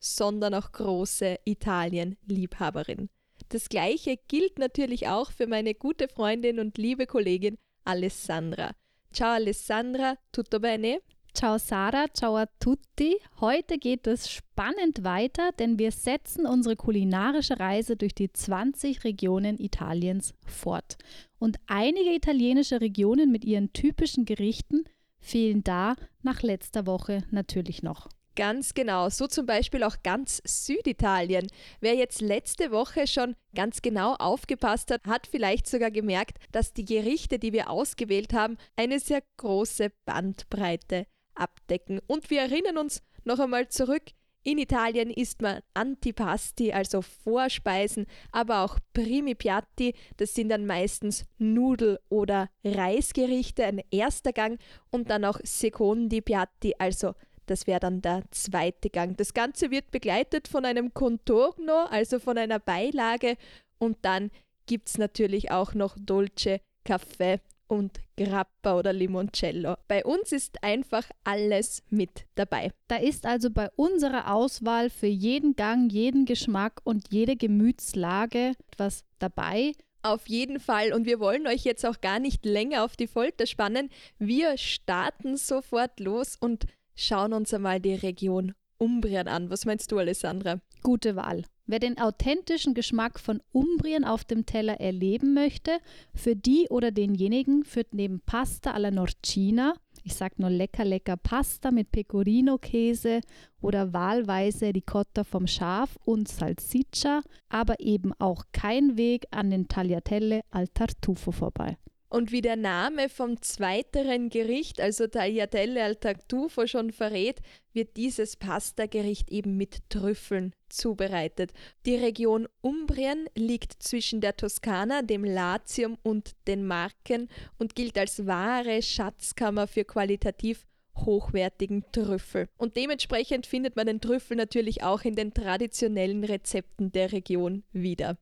sondern auch große Italien-Liebhaberin. Das gleiche gilt natürlich auch für meine gute Freundin und liebe Kollegin Alessandra. Ciao Alessandra, tutto bene? Ciao Sarah, ciao a tutti. Heute geht es spannend weiter, denn wir setzen unsere kulinarische Reise durch die 20 Regionen Italiens fort. Und einige italienische Regionen mit ihren typischen Gerichten fehlen da nach letzter Woche natürlich noch. Ganz genau, so zum Beispiel auch ganz Süditalien. Wer jetzt letzte Woche schon ganz genau aufgepasst hat, hat vielleicht sogar gemerkt, dass die Gerichte, die wir ausgewählt haben, eine sehr große Bandbreite abdecken. Und wir erinnern uns noch einmal zurück, in Italien isst man Antipasti, also Vorspeisen, aber auch Primi Piatti, das sind dann meistens Nudel- oder Reisgerichte, ein erster Gang, und dann auch Secondi Piatti, also das wäre dann der zweite Gang. Das Ganze wird begleitet von einem Contorno, also von einer Beilage. Und dann gibt es natürlich auch noch Dolce Kaffee und Grappa oder Limoncello. Bei uns ist einfach alles mit dabei. Da ist also bei unserer Auswahl für jeden Gang, jeden Geschmack und jede Gemütslage etwas dabei. Auf jeden Fall. Und wir wollen euch jetzt auch gar nicht länger auf die Folter spannen. Wir starten sofort los und schauen uns einmal die Region Umbrien an. Was meinst du, Alessandra? Gute Wahl. Wer den authentischen Geschmack von Umbrien auf dem Teller erleben möchte, für die oder denjenigen führt neben Pasta alla Norcina, ich sag nur lecker, lecker Pasta mit Pecorino-Käse oder wahlweise Ricotta vom Schaf und Salsiccia, aber eben auch kein Weg an den Tagliatelle al Tartufo vorbei. Und wie der Name vom zweiteren Gericht, also Tagliatelle al Tartufo, schon verrät, wird dieses Pasta-Gericht eben mit Trüffeln zubereitet. Die Region Umbrien liegt zwischen der Toskana, dem Latium und den Marken und gilt als wahre Schatzkammer für qualitativ hochwertigen Trüffel. Und dementsprechend findet man den Trüffel natürlich auch in den traditionellen Rezepten der Region wieder.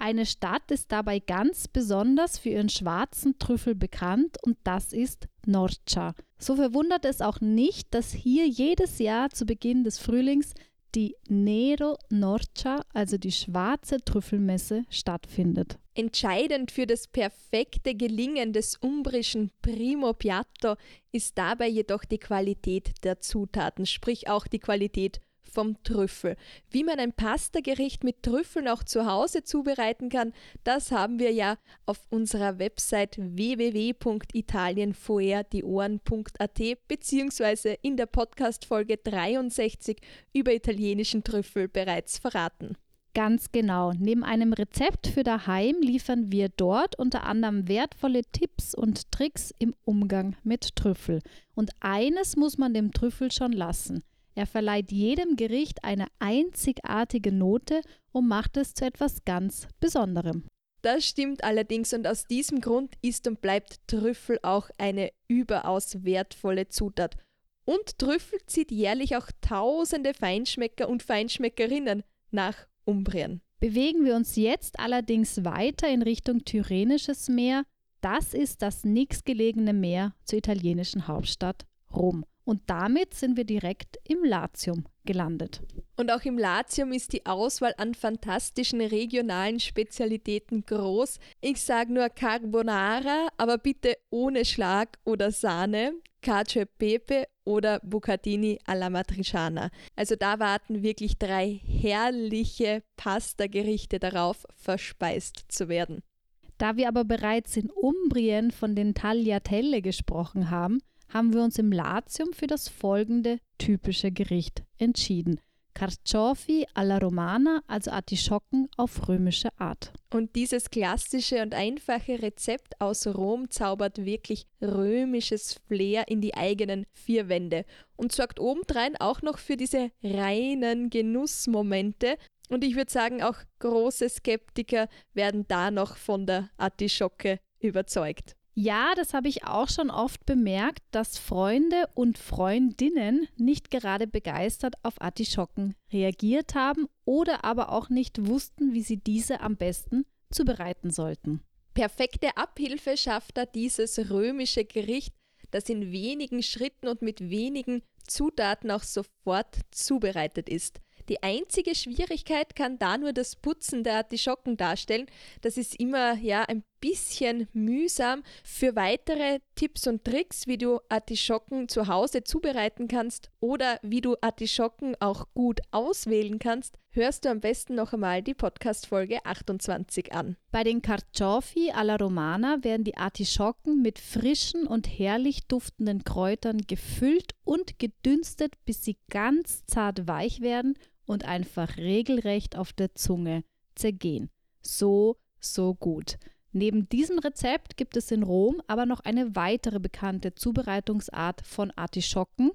Eine Stadt ist dabei ganz besonders für ihren schwarzen Trüffel bekannt und das ist Norcia. So verwundert es auch nicht, dass hier jedes Jahr zu Beginn des Frühlings die Nero Norcia, also die schwarze Trüffelmesse, stattfindet. Entscheidend für das perfekte Gelingen des umbrischen Primo Piatto ist dabei jedoch die Qualität der Zutaten, sprich auch die Qualität vom Trüffel. Wie man ein Pastagericht mit Trüffeln auch zu Hause zubereiten kann, das haben wir ja auf unserer Website www.italienfoerdieohren.at beziehungsweise in der Podcast-Folge 63 über italienischen Trüffel bereits verraten. Ganz genau. Neben einem Rezept für daheim liefern wir dort unter anderem wertvolle Tipps und Tricks im Umgang mit Trüffel. Und eines muss man dem Trüffel schon lassen. Er verleiht jedem Gericht eine einzigartige Note und macht es zu etwas ganz Besonderem. Das stimmt allerdings und aus diesem Grund ist und bleibt Trüffel auch eine überaus wertvolle Zutat. Und Trüffel zieht jährlich auch tausende Feinschmecker und Feinschmeckerinnen nach Umbrien. Bewegen wir uns jetzt allerdings weiter in Richtung Tyrrhenisches Meer. Das ist das nächstgelegene Meer zur italienischen Hauptstadt Rom. Und damit sind wir direkt im Latium gelandet. Und auch im Latium ist die Auswahl an fantastischen regionalen Spezialitäten groß. Ich sage nur Carbonara, aber bitte ohne Schlag oder Sahne, Cacio e Pepe oder Bucatini alla Matriciana. Also da warten wirklich drei herrliche Pasta-Gerichte darauf, verspeist zu werden. Da wir aber bereits in Umbrien von den Tagliatelle gesprochen haben, haben wir uns im Latium für das folgende typische Gericht entschieden. Carciofi alla Romana, also Artischocken auf römische Art. Und dieses klassische und einfache Rezept aus Rom zaubert wirklich römisches Flair in die eigenen vier Wände und sorgt obendrein auch noch für diese reinen Genussmomente. Und ich würde sagen, auch große Skeptiker werden da noch von der Artischocke überzeugt. Ja, das habe ich auch schon oft bemerkt, dass Freunde und Freundinnen nicht gerade begeistert auf Artischocken reagiert haben oder aber auch nicht wussten, wie sie diese am besten zubereiten sollten. Perfekte Abhilfe schafft da dieses römische Gericht, das in wenigen Schritten und mit wenigen Zutaten auch sofort zubereitet ist. Die einzige Schwierigkeit kann da nur das Putzen der Artischocken darstellen. Das ist immer ja ein bisschen mühsam. Für weitere Tipps und Tricks, wie du Artischocken zu Hause zubereiten kannst oder wie du Artischocken auch gut auswählen kannst, hörst du am besten noch einmal die Podcast-Folge 28 an. Bei den Carciofi alla Romana werden die Artischocken mit frischen und herrlich duftenden Kräutern gefüllt und gedünstet, bis sie ganz zart weich werden und einfach regelrecht auf der Zunge zergehen. So, so gut. Neben diesem Rezept gibt es in Rom aber noch eine weitere bekannte Zubereitungsart von Artischocken,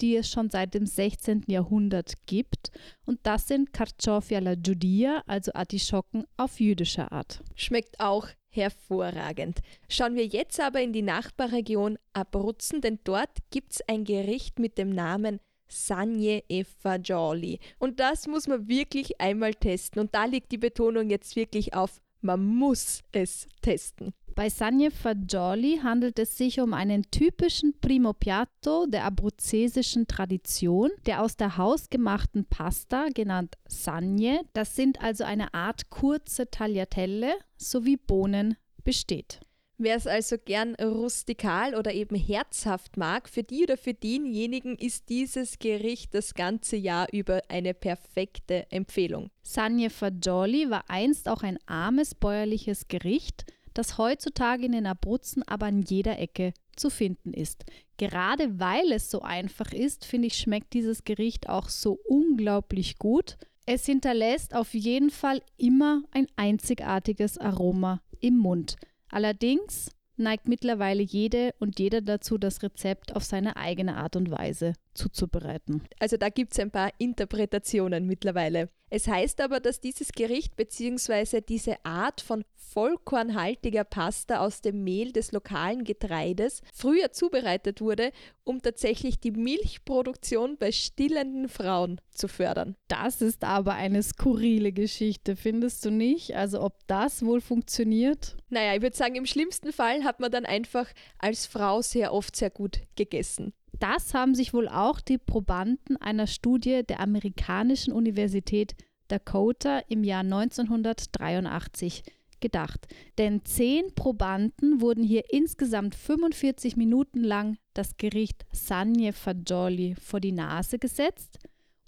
die es schon seit dem 16. Jahrhundert gibt. Und das sind Carciofi alla Giudia, also Artischocken auf jüdische Art. Schmeckt auch hervorragend. Schauen wir jetzt aber in die Nachbarregion Abruzzen, denn dort gibt es ein Gericht mit dem Namen Sanje e Fagioli. Und das muss man wirklich einmal testen. Und da liegt die Betonung jetzt wirklich auf, man muss es testen. Bei Sanje Fagioli handelt es sich um einen typischen Primo Piatto der abruzzesischen Tradition, der aus der hausgemachten Pasta, genannt Sanje, das sind also eine Art kurze Tagliatelle, sowie Bohnen, besteht. Wer es also gern rustikal oder eben herzhaft mag, für die oder für denjenigen ist dieses Gericht das ganze Jahr über eine perfekte Empfehlung. Sanje Fagioli war einst auch ein armes bäuerliches Gericht, das heutzutage in den Abruzzen aber an jeder Ecke zu finden ist. Gerade weil es so einfach ist, finde ich, schmeckt dieses Gericht auch so unglaublich gut. Es hinterlässt auf jeden Fall immer ein einzigartiges Aroma im Mund. Allerdings neigt mittlerweile jede und jeder dazu, das Rezept auf seine eigene Art und Weise zuzubereiten. Also da gibt es ein paar Interpretationen mittlerweile. Es heißt aber, dass dieses Gericht bzw. diese Art von vollkornhaltiger Pasta aus dem Mehl des lokalen Getreides früher zubereitet wurde, um tatsächlich die Milchproduktion bei stillenden Frauen zu fördern. Das ist aber eine skurrile Geschichte, findest du nicht? Also ob das wohl funktioniert? Naja, ich würde sagen, im schlimmsten Fall hat man dann einfach als Frau sehr oft sehr gut gegessen. Das haben sich wohl auch die Probanden einer Studie der amerikanischen Universität Dakota im Jahr 1983 gedacht. Denn zehn Probanden wurden hier insgesamt 45 Minuten lang das Gericht Sanje Fagioli vor die Nase gesetzt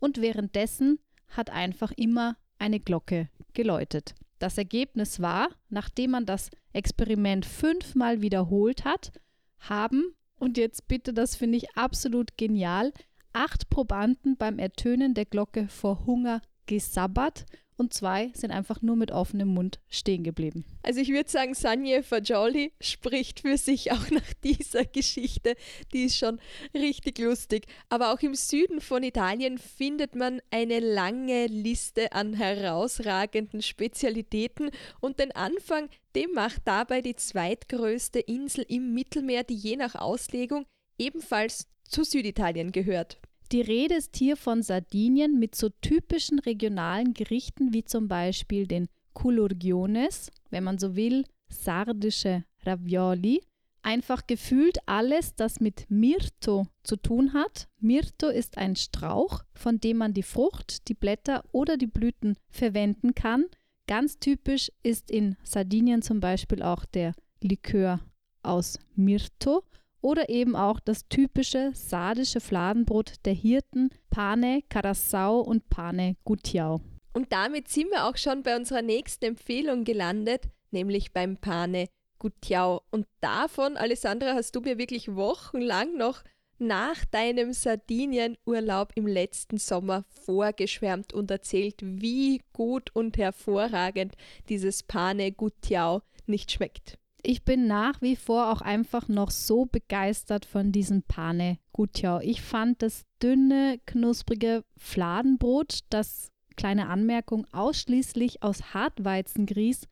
und währenddessen hat einfach immer eine Glocke geläutet. Das Ergebnis war, nachdem man das Experiment fünfmal wiederholt hat, haben und jetzt bitte, das finde ich absolut genial. Acht Probanden beim Ertönen der Glocke vor Hunger gesabbert und zwei sind einfach nur mit offenem Mund stehen geblieben. Also ich würde sagen, Sanje Fagioli spricht für sich auch nach dieser Geschichte. Die ist schon richtig lustig. Aber auch im Süden von Italien findet man eine lange Liste an herausragenden Spezialitäten und den Anfang, dem macht dabei die zweitgrößte Insel im Mittelmeer, die je nach Auslegung ebenfalls zu Süditalien gehört. Die Rede ist hier von Sardinien mit so typischen regionalen Gerichten wie zum Beispiel den Culurgiones, wenn man so will, sardische Ravioli. Einfach gefühlt alles, das mit Mirto zu tun hat. Mirto ist ein Strauch, von dem man die Frucht, die Blätter oder die Blüten verwenden kann. Ganz typisch ist in Sardinien zum Beispiel auch der Likör aus Mirto oder eben auch das typische sardische Fladenbrot der Hirten Pane Carassau und Pane Gutiau. Und damit sind wir auch schon bei unserer nächsten Empfehlung gelandet, nämlich beim Pane Gutiau. Und davon, Alessandra, hast du mir wirklich wochenlang noch nach deinem Sardinienurlaub im letzten Sommer vorgeschwärmt und erzählt, wie gut und hervorragend dieses Pane Gutiao nicht schmeckt. Ich bin nach wie vor auch einfach noch so begeistert von diesem Pane Gutiao. Ich fand das dünne, knusprige Fladenbrot, das, kleine Anmerkung, ausschließlich aus Hartweizengrieß,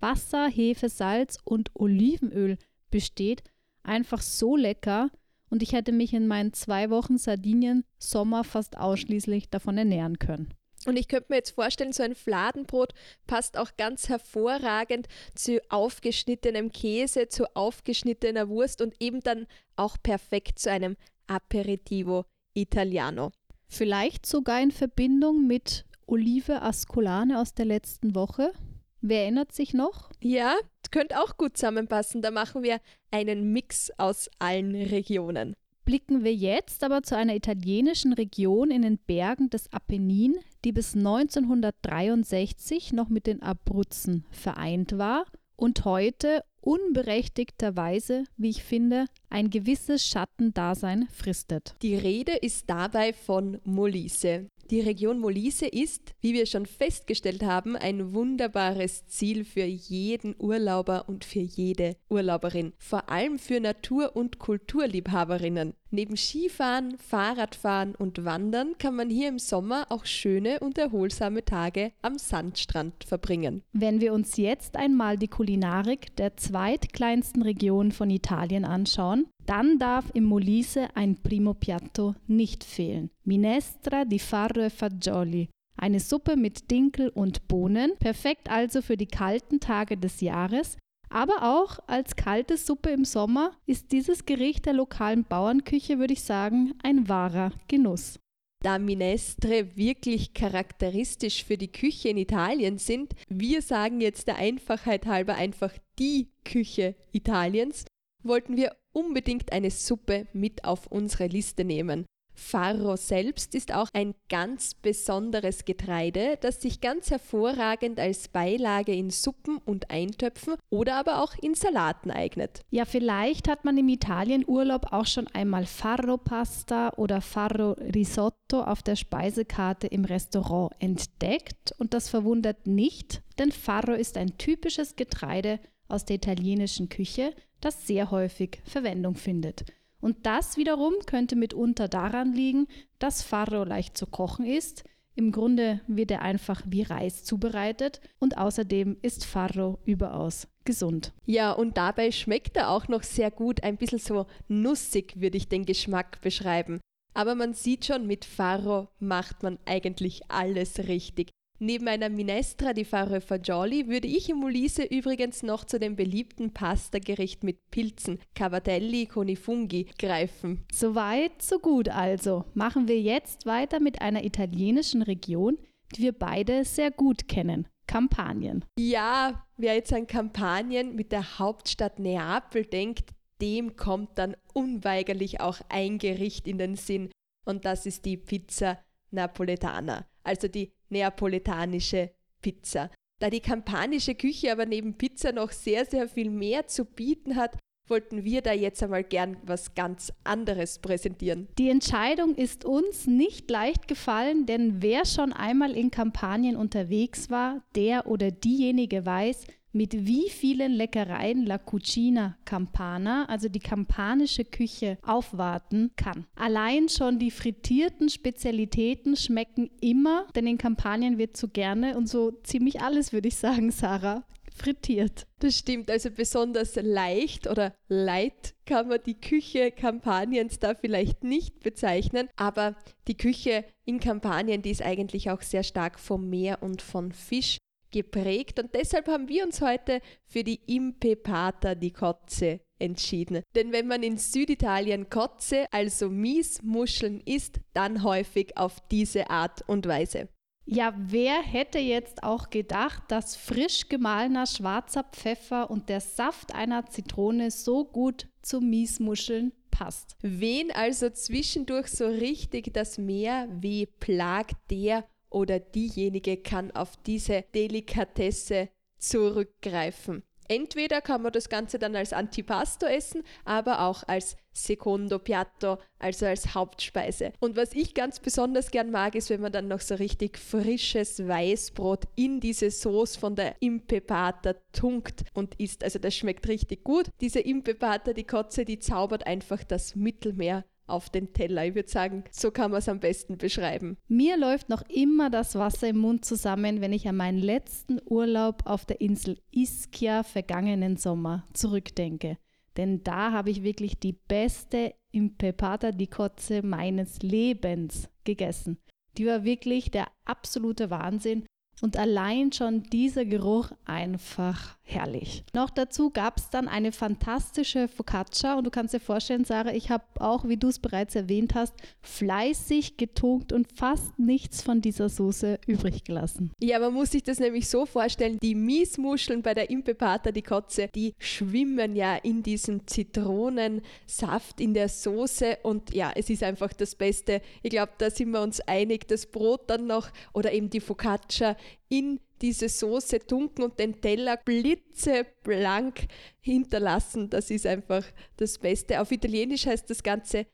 Wasser, Hefe, Salz und Olivenöl besteht, einfach so lecker und ich hätte mich in meinen zwei Wochen Sardinien Sommer fast ausschließlich davon ernähren können. Und ich könnte mir jetzt vorstellen, so ein Fladenbrot passt auch ganz hervorragend zu aufgeschnittenem Käse, zu aufgeschnittener Wurst und eben dann auch perfekt zu einem Aperitivo Italiano. Vielleicht sogar in Verbindung mit Olive Ascolane aus der letzten Woche. Wer erinnert sich noch? Ja, könnte auch gut zusammenpassen. Da machen wir einen Mix aus allen Regionen. Blicken wir jetzt aber zu einer italienischen Region in den Bergen des Apennin, die bis 1963 noch mit den Abruzzen vereint war und heute unberechtigterweise, wie ich finde, ein gewisses Schattendasein fristet. Die Rede ist dabei von Molise. Die Region Molise ist, wie wir schon festgestellt haben, ein wunderbares Ziel für jeden Urlauber und für jede Urlauberin, vor allem für Natur- und Kulturliebhaberinnen. Neben Skifahren, Fahrradfahren und Wandern kann man hier im Sommer auch schöne und erholsame Tage am Sandstrand verbringen. Wenn wir uns jetzt einmal die Kulinarik der zweitkleinsten Region von Italien anschauen, dann darf im Molise ein Primo Piatto nicht fehlen. Minestra di farro e fagioli. Eine Suppe mit Dinkel und Bohnen, perfekt also für die kalten Tage des Jahres, aber auch als kalte Suppe im Sommer ist dieses Gericht der lokalen Bauernküche, würde ich sagen, ein wahrer Genuss. Da Minestre wirklich charakteristisch für die Küche in Italien sind, wir sagen jetzt der Einfachheit halber einfach die Küche Italiens, wollten wir unbedingt eine Suppe mit auf unsere Liste nehmen. Farro selbst ist auch ein ganz besonderes Getreide, das sich ganz hervorragend als Beilage in Suppen und Eintöpfen oder aber auch in Salaten eignet. Ja, vielleicht hat man im Italienurlaub auch schon einmal Farro-Pasta oder Farro-Risotto auf der Speisekarte im Restaurant entdeckt und das verwundert nicht, denn Farro ist ein typisches Getreide aus der italienischen Küche, das sehr häufig Verwendung findet. Und das wiederum könnte mitunter daran liegen, dass Farro leicht zu kochen ist. Im Grunde wird er einfach wie Reis zubereitet und außerdem ist Farro überaus gesund. Ja, und dabei schmeckt er auch noch sehr gut, ein bisschen so nussig würde ich den Geschmack beschreiben. Aber man sieht schon, mit Farro macht man eigentlich alles richtig. Neben einer Minestra di Faro Fagioli würde ich im Molise übrigens noch zu dem beliebten Pastagericht mit Pilzen, Cavatelli con i Funghi, greifen. Soweit, so gut also. Machen wir jetzt weiter mit einer italienischen Region, die wir beide sehr gut kennen. Kampanien. Ja, wer jetzt an Kampanien mit der Hauptstadt Neapel denkt, dem kommt dann unweigerlich auch ein Gericht in den Sinn und das ist die Pizza Napoletana, also die neapolitanische Pizza. Da die kampanische Küche aber neben Pizza noch sehr, sehr viel mehr zu bieten hat, wollten wir da jetzt einmal gern was ganz anderes präsentieren. Die Entscheidung ist uns nicht leicht gefallen, denn wer schon einmal in Kampagnen unterwegs war, der oder diejenige weiß, mit wie vielen Leckereien La Cucina Campana, also die kampanische Küche, aufwarten kann. Allein schon die frittierten Spezialitäten schmecken immer, denn in Kampanien wird so gerne und so ziemlich alles, würde ich sagen, Sarah, frittiert. Das stimmt, also besonders leicht oder light kann man die Küche Kampaniens da vielleicht nicht bezeichnen, aber die Küche in Kampanien, die ist eigentlich auch sehr stark vom Meer und von Fisch geprägt und deshalb haben wir uns heute für die Impepata di Kotze entschieden. Denn wenn man in Süditalien Kotze, also Miesmuscheln isst, dann häufig auf diese Art und Weise. Ja, wer hätte jetzt auch gedacht, dass frisch gemahlener schwarzer Pfeffer und der Saft einer Zitrone so gut zu Miesmuscheln passt? Wen also zwischendurch so richtig das Meer weh plagt, der oder diejenige kann auf diese Delikatesse zurückgreifen. Entweder kann man das Ganze dann als Antipasto essen, aber auch als Secondo Piatto, also als Hauptspeise. Und was ich ganz besonders gern mag, ist, wenn man dann noch so richtig frisches Weißbrot in diese Sauce von der Impepata tunkt und isst. Also das schmeckt richtig gut. Diese Impepata, die Kotze, die zaubert einfach das Mittelmeer auf den Teller. Ich würde sagen, so kann man es am besten beschreiben. Mir läuft noch immer das Wasser im Mund zusammen, wenn ich an meinen letzten Urlaub auf der Insel Ischia vergangenen Sommer zurückdenke. Denn da habe ich wirklich die beste Impepata di Cozze meines Lebens gegessen. Die war wirklich der absolute Wahnsinn und allein schon dieser Geruch einfach herrlich. Noch dazu gab es dann eine fantastische Focaccia und du kannst dir vorstellen, Sarah, ich habe auch, wie du es bereits erwähnt hast, fleißig getunkt und fast nichts von dieser Soße übrig gelassen. Ja, man muss sich das nämlich so vorstellen, die Miesmuscheln bei der Impepata die Kotze, die schwimmen ja in diesem Zitronensaft in der Soße und ja, es ist einfach das Beste. Ich glaube, da sind wir uns einig, das Brot dann noch oder eben die Focaccia in diese Soße tunken und den Teller blitzeblank hinterlassen. Das ist einfach das Beste. Auf Italienisch heißt das Ganze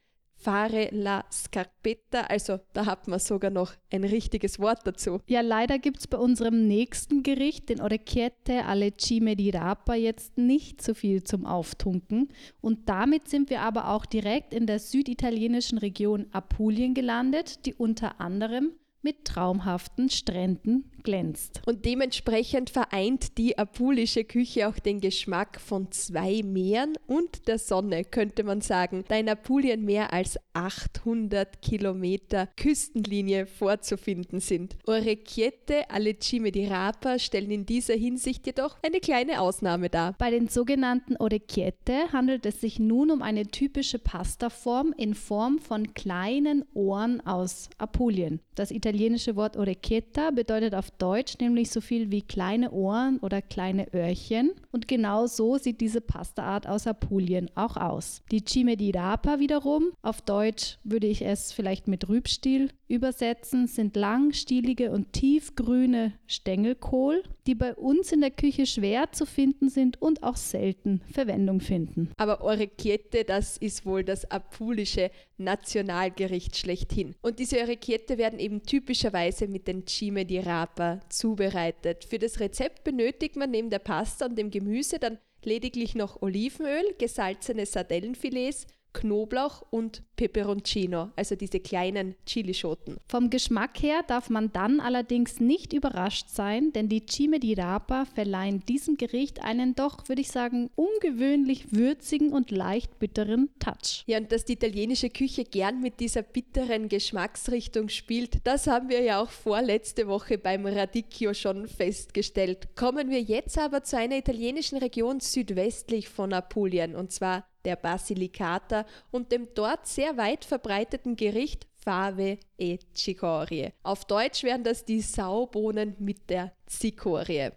fare la scarpetta, also da hat man sogar noch ein richtiges Wort dazu. Ja, leider gibt es bei unserem nächsten Gericht, den Orecchiette alle cime di Rapa, jetzt nicht so viel zum Auftunken. Und damit sind wir aber auch direkt in der süditalienischen Region Apulien gelandet, die unter anderem mit traumhaften Stränden glänzt. Und dementsprechend vereint die apulische Küche auch den Geschmack von zwei Meeren und der Sonne, könnte man sagen, da in Apulien mehr als 800 Kilometer Küstenlinie vorzufinden sind. Orecchiette alle Cime di Rapa stellen in dieser Hinsicht jedoch eine kleine Ausnahme dar. Bei den sogenannten Orecchiette handelt es sich nun um eine typische Pastaform in Form von kleinen Ohren aus Apulien. Das italienische Wort Orecchietta bedeutet auf Deutsch nämlich so viel wie kleine Ohren oder kleine Öhrchen. Und genau so sieht diese Pastaart aus Apulien auch aus. Die Cime di Rapa wiederum, auf Deutsch würde ich es vielleicht mit Rübstiel übersetzen, sind langstielige und tiefgrüne Stängelkohl, die bei uns in der Küche schwer zu finden sind und auch selten Verwendung finden. Aber Orecchiette, das ist wohl das apulische Nationalgericht schlechthin. Und diese Orecchiette werden eben typischerweise mit den Cime di Rapa zubereitet. Für das Rezept benötigt man neben der Pasta und dem Gemüse dann lediglich noch Olivenöl, gesalzene Sardellenfilets, Knoblauch und Peperoncino, also diese kleinen Chilischoten. Vom Geschmack her darf man dann allerdings nicht überrascht sein, denn die Cime di Rapa verleihen diesem Gericht einen doch, würde ich sagen, ungewöhnlich würzigen und leicht bitteren Touch. Ja, und dass die italienische Küche gern mit dieser bitteren Geschmacksrichtung spielt, das haben wir ja auch vorletzte Woche beim Radicchio schon festgestellt. Kommen wir jetzt aber zu einer italienischen Region südwestlich von Apulien, und zwar der Basilicata und dem dort sehr weit verbreiteten Gericht Fave e Cicorie. Auf Deutsch wären das die Saubohnen mit der Zikorie.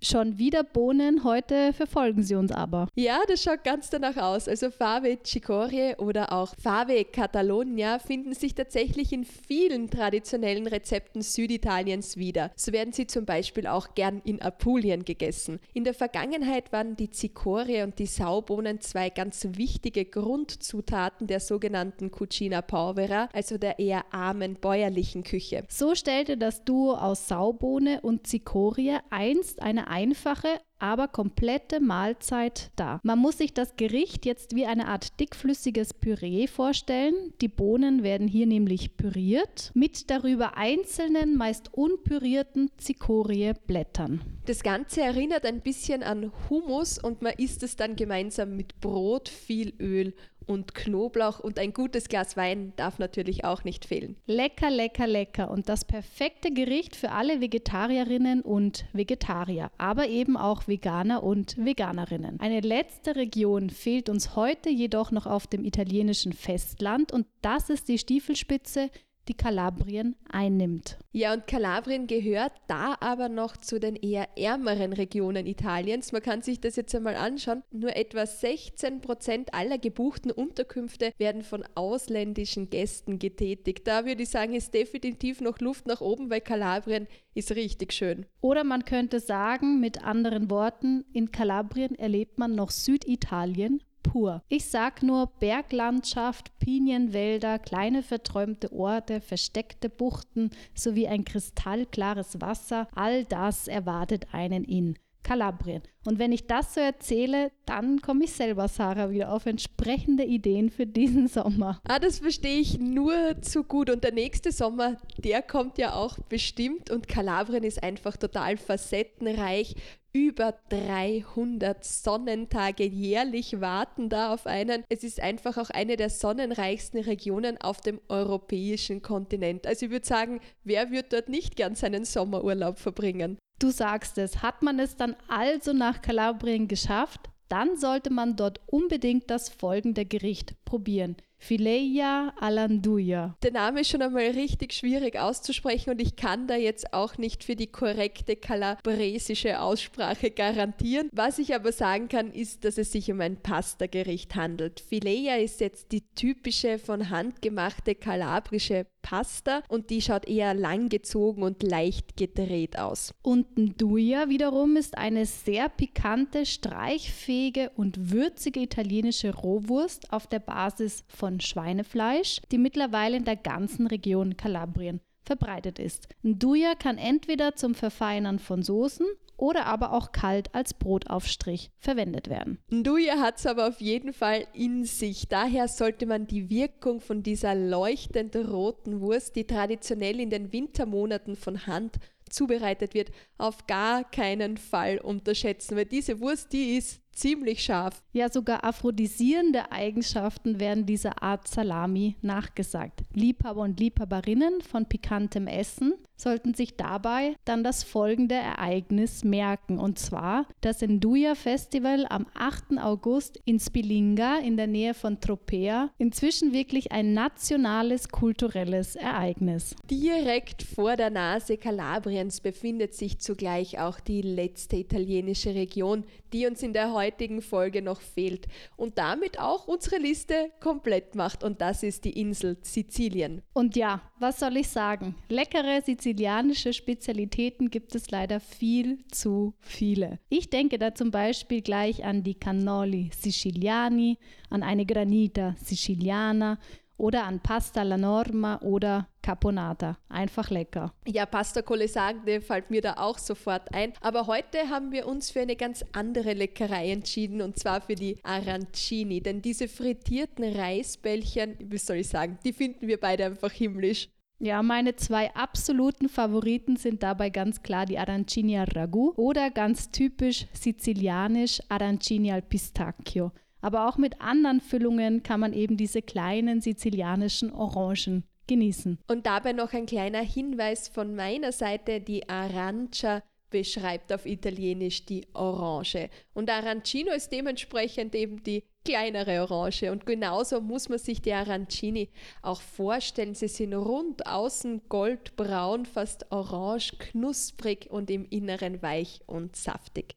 Schon wieder Bohnen, heute verfolgen sie uns aber. Ja, das schaut ganz danach aus. Also Fave Cicorie oder auch Fave Catalonia finden sich tatsächlich in vielen traditionellen Rezepten Süditaliens wieder. So werden sie zum Beispiel auch gern in Apulien gegessen. In der Vergangenheit waren die Cicorie und die Saubohnen zwei ganz wichtige Grundzutaten der sogenannten Cucina Povera, also der eher armen bäuerlichen Küche. So stellte das Duo aus Saubohne und Cicorie einst eine einfache, aber komplette Mahlzeit dar. Man muss sich das Gericht jetzt wie eine Art dickflüssiges Püree vorstellen. Die Bohnen werden hier nämlich püriert mit darüber einzelnen, meist unpürierten Zikorieblättern. Das Ganze erinnert ein bisschen an Hummus und man isst es dann gemeinsam mit Brot, viel Öl und Knoblauch und ein gutes Glas Wein darf natürlich auch nicht fehlen. Lecker, lecker, lecker und das perfekte Gericht für alle Vegetarierinnen und Vegetarier, aber eben auch Veganer und Veganerinnen. Eine letzte Region fehlt uns heute jedoch noch auf dem italienischen Festland und das ist die Stiefelspitze die Kalabrien einnimmt. Ja, und Kalabrien gehört da aber noch zu den eher ärmeren Regionen Italiens. Man kann sich das jetzt einmal anschauen. Nur etwa 16 Prozent aller gebuchten Unterkünfte werden von ausländischen Gästen getätigt. Da würde ich sagen, ist definitiv noch Luft nach oben, weil Kalabrien ist richtig schön. Oder man könnte sagen, mit anderen Worten, in Kalabrien erlebt man noch Süditalien pur. Ich sag nur Berglandschaft, Pinienwälder, kleine verträumte Orte, versteckte Buchten sowie ein kristallklares Wasser, all das erwartet einen in Kalabrien. Und wenn ich das so erzähle, dann komme ich selber, Sarah, wieder auf entsprechende Ideen für diesen Sommer. Ah, das verstehe ich nur zu gut. Und der nächste Sommer, der kommt ja auch bestimmt. Und Kalabrien ist einfach total facettenreich. Über 300 Sonnentage jährlich warten da auf einen. Es ist einfach auch eine der sonnenreichsten Regionen auf dem europäischen Kontinent. Also ich würde sagen, wer wird dort nicht gern seinen Sommerurlaub verbringen? Du sagst es, hat man es dann also nach Kalabrien geschafft, dann sollte man dort unbedingt das folgende Gericht probieren. Fileia Alanduja. Der Name ist schon einmal richtig schwierig auszusprechen und ich kann da jetzt auch nicht für die korrekte kalabresische Aussprache garantieren. Was ich aber sagen kann, ist, dass es sich um ein Pasta-Gericht handelt. Fileia ist jetzt die typische von Hand gemachte kalabrische Pasta und die schaut eher langgezogen und leicht gedreht aus. Und Nduja wiederum ist eine sehr pikante, streichfähige und würzige italienische Rohwurst auf der Basis von Schweinefleisch, die mittlerweile in der ganzen Region Kalabrien verbreitet ist. Nduja kann entweder zum Verfeinern von Soßen oder aber auch kalt als Brotaufstrich verwendet werden. Nduja hat es aber auf jeden Fall in sich. Daher sollte man die Wirkung von dieser leuchtend roten Wurst, die traditionell in den Wintermonaten von Hand zubereitet wird, auf gar keinen Fall unterschätzen, weil diese Wurst, die ist ziemlich scharf. Ja, sogar aphrodisierende Eigenschaften werden dieser Art Salami nachgesagt. Liebhaber und Liebhaberinnen von pikantem Essen sollten sich dabei dann das folgende Ereignis merken, und zwar das Enduja Festival am 8. August in Spilinga in der Nähe von Tropea, inzwischen wirklich ein nationales kulturelles Ereignis. Direkt vor der Nase Kalabriens befindet sich zugleich auch die letzte italienische Region, die uns in der heutigen Folge noch fehlt und damit auch unsere Liste komplett macht und das ist die Insel Sizilien. Und ja, was soll ich sagen? Leckere sizilianische Spezialitäten gibt es leider viel zu viele. Ich denke da zum Beispiel gleich an die Cannoli Siciliani, an eine Granita Siciliana oder an Pasta alla Norma oder Caponata. Einfach lecker. Ja, Pasta Colesagde fällt mir da auch sofort ein. Aber heute haben wir uns für eine ganz andere Leckerei entschieden und zwar für die Arancini. Denn diese frittierten Reisbällchen, wie soll ich sagen, die finden wir beide einfach himmlisch. Ja, meine zwei absoluten Favoriten sind dabei ganz klar die Arancini al Ragu oder ganz typisch sizilianisch Arancini al Pistacchio. Aber auch mit anderen Füllungen kann man eben diese kleinen sizilianischen Orangen genießen. Und dabei noch ein kleiner Hinweis von meiner Seite, die Arancia beschreibt auf Italienisch die Orange. Und Arancino ist dementsprechend eben die kleinere Orange. Und genauso muss man sich die Arancini auch vorstellen. Sie sind rund außen goldbraun, fast orange, knusprig und im Inneren weich und saftig.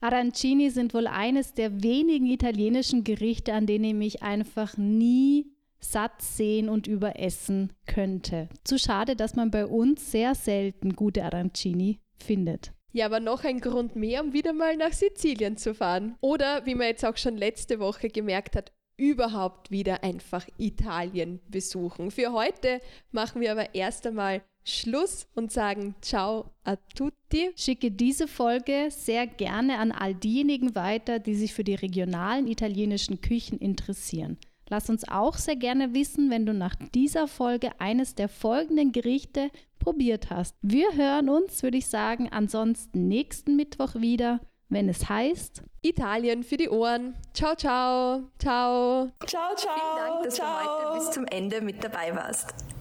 Arancini sind wohl eines der wenigen italienischen Gerichte, an denen ich mich einfach nie satt sehen und überessen könnte. Zu schade, dass man bei uns sehr selten gute Arancini findet. Ja, aber noch ein Grund mehr, um wieder mal nach Sizilien zu fahren. Oder, wie man jetzt auch schon letzte Woche gemerkt hat, überhaupt wieder einfach Italien besuchen. Für heute machen wir aber erst einmal Schluss und sagen Ciao a tutti. Schicke diese Folge sehr gerne an all diejenigen weiter, die sich für die regionalen italienischen Küchen interessieren. Lass uns auch sehr gerne wissen, wenn du nach dieser Folge eines der folgenden Gerichte probiert hast. Wir hören uns, würde ich sagen, ansonsten nächsten Mittwoch wieder, wenn es heißt Italien für die Ohren. Ciao, ciao. Ciao. Ciao, ciao. Vielen Dank, dass ciao. du heute bis zum Ende mit dabei warst.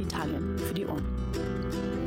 Italien für die Ohren.